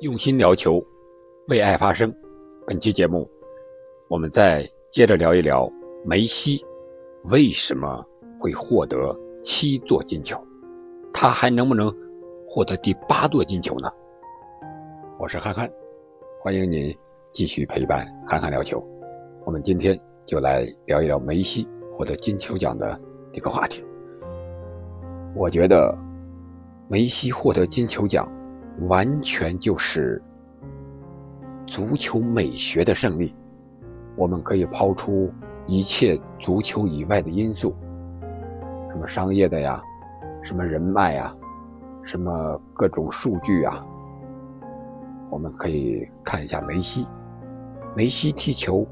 用心聊球，为爱发声。本期节目，我们再接着聊一聊梅西为什么会获得七座金球，他还能不能获得第八座金球呢？我是憨憨，欢迎您继续陪伴憨憨聊球。我们今天就来聊一聊梅西获得金球奖的这个话题。我觉得梅西获得金球奖。完全就是足球美学的胜利。我们可以抛出一切足球以外的因素，什么商业的呀，什么人脉呀，什么各种数据啊。我们可以看一下梅西，梅西踢球，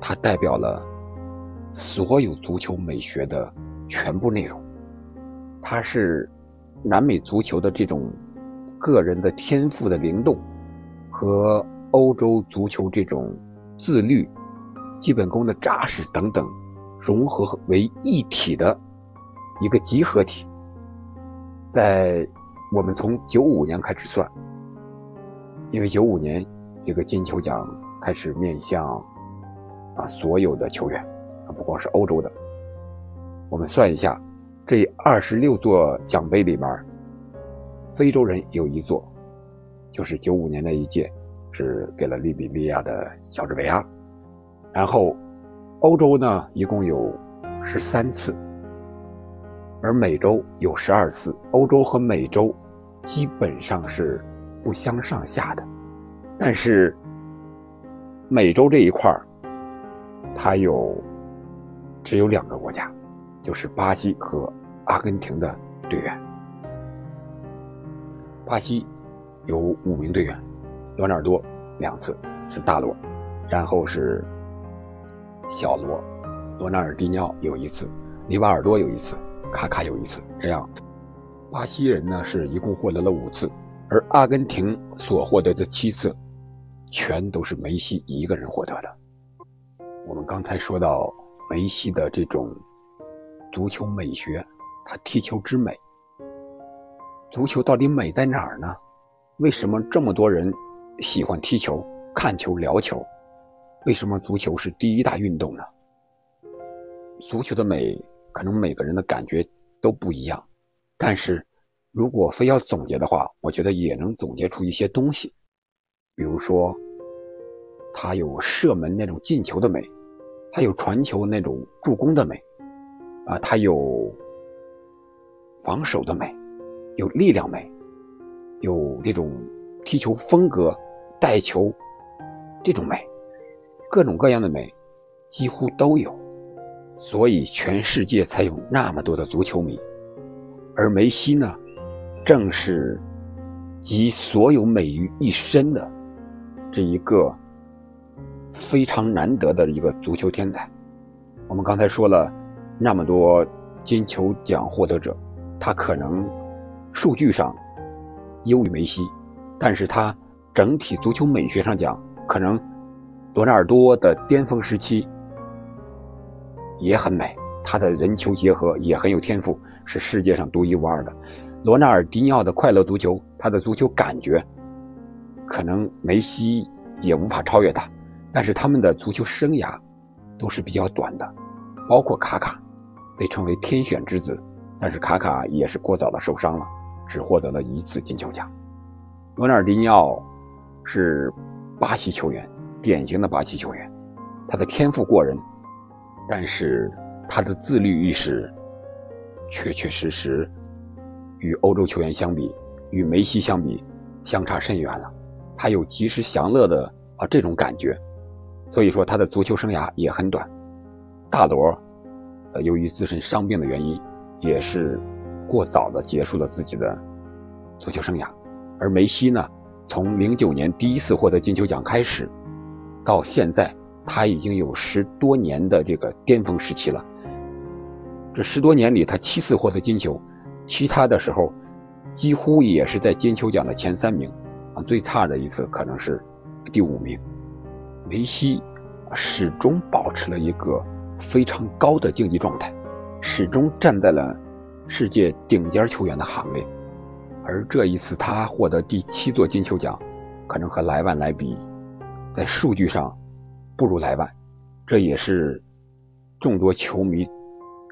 他代表了所有足球美学的全部内容。他是南美足球的这种。个人的天赋的灵动，和欧洲足球这种自律、基本功的扎实等等，融合为一体的一个集合体。在我们从九五年开始算，因为九五年这个金球奖开始面向啊所有的球员，啊不光是欧洲的。我们算一下，这二十六座奖杯里面。非洲人有一座，就是九五年那一届，是给了利比利亚的乔治维亚。然后，欧洲呢一共有十三次，而美洲有十二次。欧洲和美洲基本上是不相上下的，但是美洲这一块，它有只有两个国家，就是巴西和阿根廷的队员。巴西有五名队员，罗纳尔多两次是大罗，然后是小罗，罗纳尔迪尼奥有一次，里瓦尔多有一次，卡卡有一次。这样，巴西人呢是一共获得了五次，而阿根廷所获得的七次，全都是梅西一个人获得的。我们刚才说到梅西的这种足球美学，他踢球之美。足球到底美在哪儿呢？为什么这么多人喜欢踢球、看球、聊球？为什么足球是第一大运动呢？足球的美，可能每个人的感觉都不一样。但是，如果非要总结的话，我觉得也能总结出一些东西。比如说，它有射门那种进球的美，它有传球那种助攻的美，啊，它有防守的美。有力量美，有这种踢球风格、带球这种美，各种各样的美几乎都有，所以全世界才有那么多的足球迷。而梅西呢，正是集所有美于一身的这一个非常难得的一个足球天才。我们刚才说了那么多金球奖获得者，他可能。数据上优于梅西，但是他整体足球美学上讲，可能罗纳尔多的巅峰时期也很美，他的人球结合也很有天赋，是世界上独一无二的。罗纳尔迪尼奥的快乐足球，他的足球感觉可能梅西也无法超越他，但是他们的足球生涯都是比较短的，包括卡卡被称为天选之子，但是卡卡也是过早的受伤了。只获得了一次金球奖。罗纳尔迪尼奥是巴西球员，典型的巴西球员，他的天赋过人，但是他的自律意识确确实实与欧洲球员相比，与梅西相比相差甚远了。他有及时享乐的啊这种感觉，所以说他的足球生涯也很短。大罗，呃，由于自身伤病的原因，也是。过早的结束了自己的足球生涯，而梅西呢，从零九年第一次获得金球奖开始，到现在他已经有十多年的这个巅峰时期了。这十多年里，他七次获得金球，其他的时候几乎也是在金球奖的前三名，啊，最差的一次可能是第五名。梅西始终保持了一个非常高的竞技状态，始终站在了。世界顶尖球员的行列，而这一次他获得第七座金球奖，可能和莱万来比，在数据上不如莱万，这也是众多球迷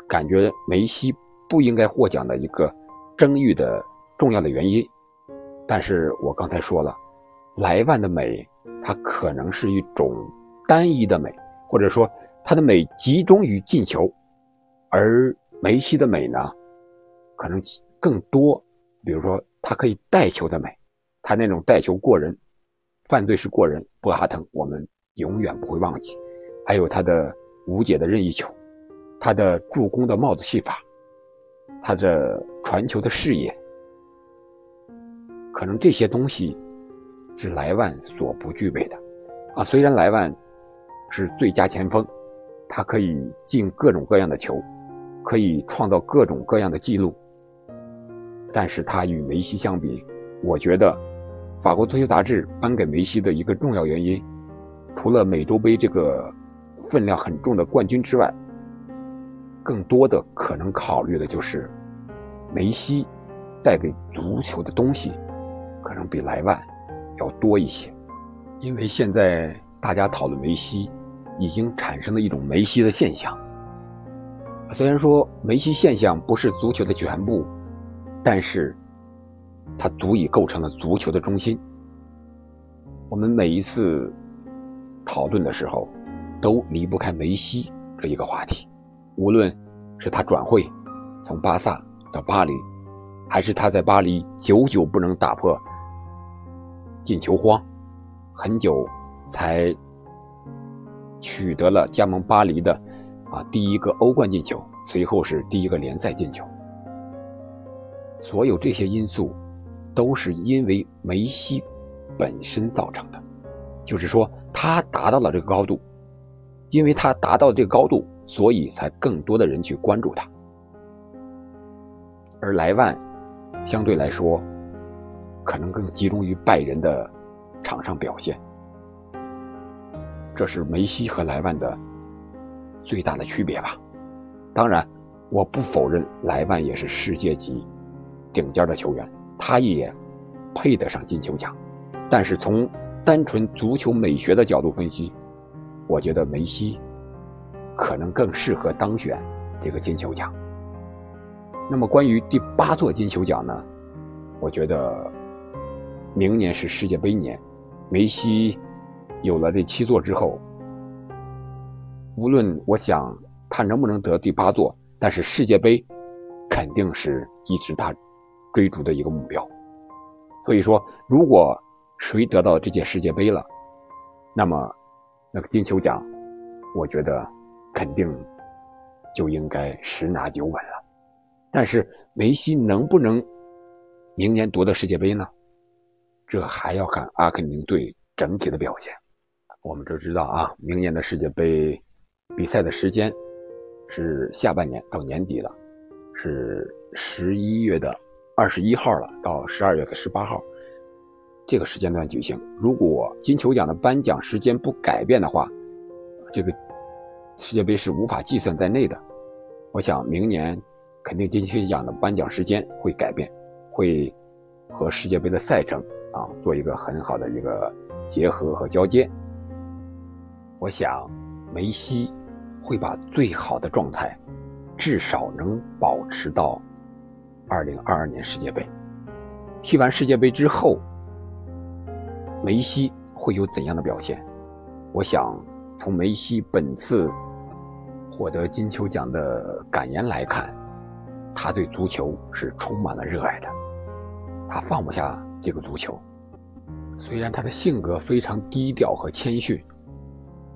感觉梅西不应该获奖的一个争议的重要的原因。但是我刚才说了，莱万的美，它可能是一种单一的美，或者说他的美集中于进球，而梅西的美呢，可能更多，比如说他可以带球的美，他那种带球过人。犯罪是过人，博哈滕我们永远不会忘记。还有他的无解的任意球，他的助攻的帽子戏法，他的传球的视野，可能这些东西是莱万所不具备的。啊，虽然莱万是最佳前锋，他可以进各种各样的球，可以创造各种各样的记录，但是他与梅西相比，我觉得。法国足球杂志颁给梅西的一个重要原因，除了美洲杯这个分量很重的冠军之外，更多的可能考虑的就是梅西带给足球的东西，可能比莱万要多一些。因为现在大家讨论梅西，已经产生了一种梅西的现象。虽然说梅西现象不是足球的全部，但是。它足以构成了足球的中心。我们每一次讨论的时候，都离不开梅西这一个话题。无论是他转会从巴萨到巴黎，还是他在巴黎久久不能打破进球荒，很久才取得了加盟巴黎的啊第一个欧冠进球，随后是第一个联赛进球。所有这些因素。都是因为梅西本身造成的，就是说他达到了这个高度，因为他达到这个高度，所以才更多的人去关注他。而莱万相对来说，可能更集中于拜仁的场上表现，这是梅西和莱万的最大的区别吧。当然，我不否认莱万也是世界级顶尖的球员。他也配得上金球奖，但是从单纯足球美学的角度分析，我觉得梅西可能更适合当选这个金球奖。那么关于第八座金球奖呢？我觉得明年是世界杯年，梅西有了这七座之后，无论我想他能不能得第八座，但是世界杯肯定是一直他。追逐的一个目标，所以说，如果谁得到这届世界杯了，那么那个金球奖，我觉得肯定就应该十拿九稳了。但是梅西能不能明年夺得世界杯呢？这还要看阿根廷队整体的表现。我们都知道啊，明年的世界杯比赛的时间是下半年到年底了，是十一月的。二十一号了，到十二月的十八号，这个时间段举行。如果金球奖的颁奖时间不改变的话，这个世界杯是无法计算在内的。我想明年肯定金球奖的颁奖时间会改变，会和世界杯的赛程啊做一个很好的一个结合和交接。我想梅西会把最好的状态至少能保持到。二零二二年世界杯，踢完世界杯之后，梅西会有怎样的表现？我想从梅西本次获得金球奖的感言来看，他对足球是充满了热爱的，他放不下这个足球。虽然他的性格非常低调和谦逊，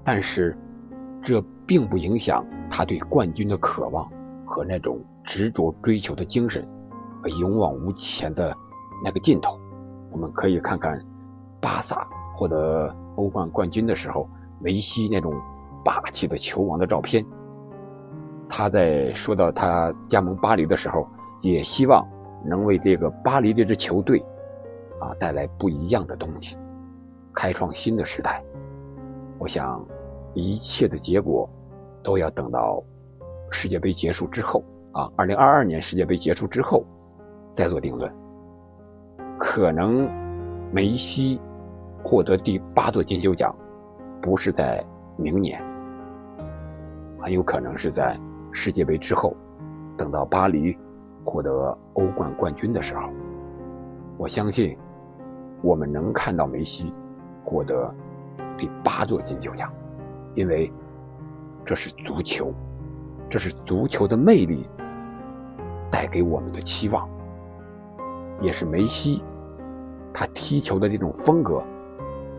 但是这并不影响他对冠军的渴望和那种执着追求的精神。和勇往无前的那个劲头，我们可以看看巴萨获得欧冠冠军的时候，梅西那种霸气的球王的照片。他在说到他加盟巴黎的时候，也希望能为这个巴黎这支球队啊带来不一样的东西，开创新的时代。我想，一切的结果都要等到世界杯结束之后啊，二零二二年世界杯结束之后。再做定论，可能梅西获得第八座金球奖，不是在明年，很有可能是在世界杯之后，等到巴黎获得欧冠冠军的时候。我相信，我们能看到梅西获得第八座金球奖，因为这是足球，这是足球的魅力带给我们的期望，也是梅西他踢球的这种风格，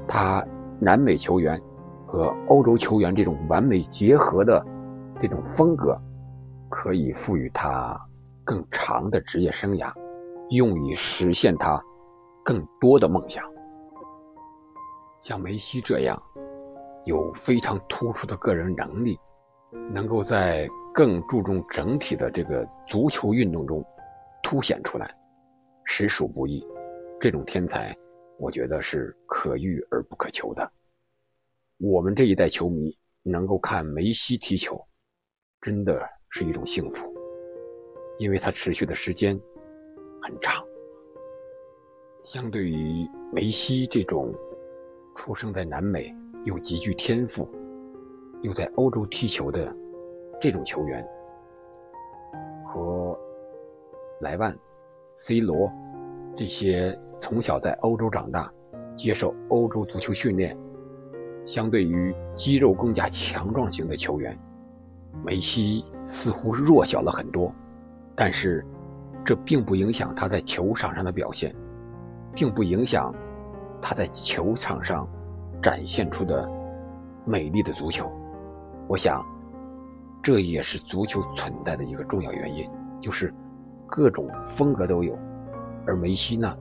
他南美球员和欧洲球员这种完美结合的这种风格，可以赋予他更长的职业生涯。用以实现他更多的梦想。像梅西这样有非常突出的个人能力，能够在更注重整体的这个足球运动中凸显出来，实属不易。这种天才，我觉得是可遇而不可求的。我们这一代球迷能够看梅西踢球，真的是一种幸福，因为他持续的时间。很长。相对于梅西这种出生在南美又极具天赋，又在欧洲踢球的这种球员，和莱万、C 罗这些从小在欧洲长大、接受欧洲足球训练，相对于肌肉更加强壮型的球员，梅西似乎弱小了很多，但是。这并不影响他在球场上的表现，并不影响他在球场上展现出的美丽的足球。我想，这也是足球存在的一个重要原因，就是各种风格都有。而梅西呢，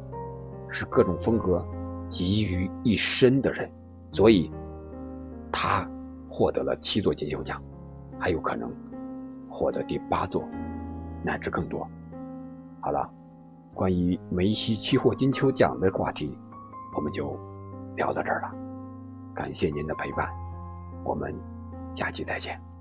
是各种风格集于一身的人，所以他获得了七座金球奖，还有可能获得第八座，乃至更多。好了，关于梅西期货金球奖的话题，我们就聊到这儿了。感谢您的陪伴，我们下期再见。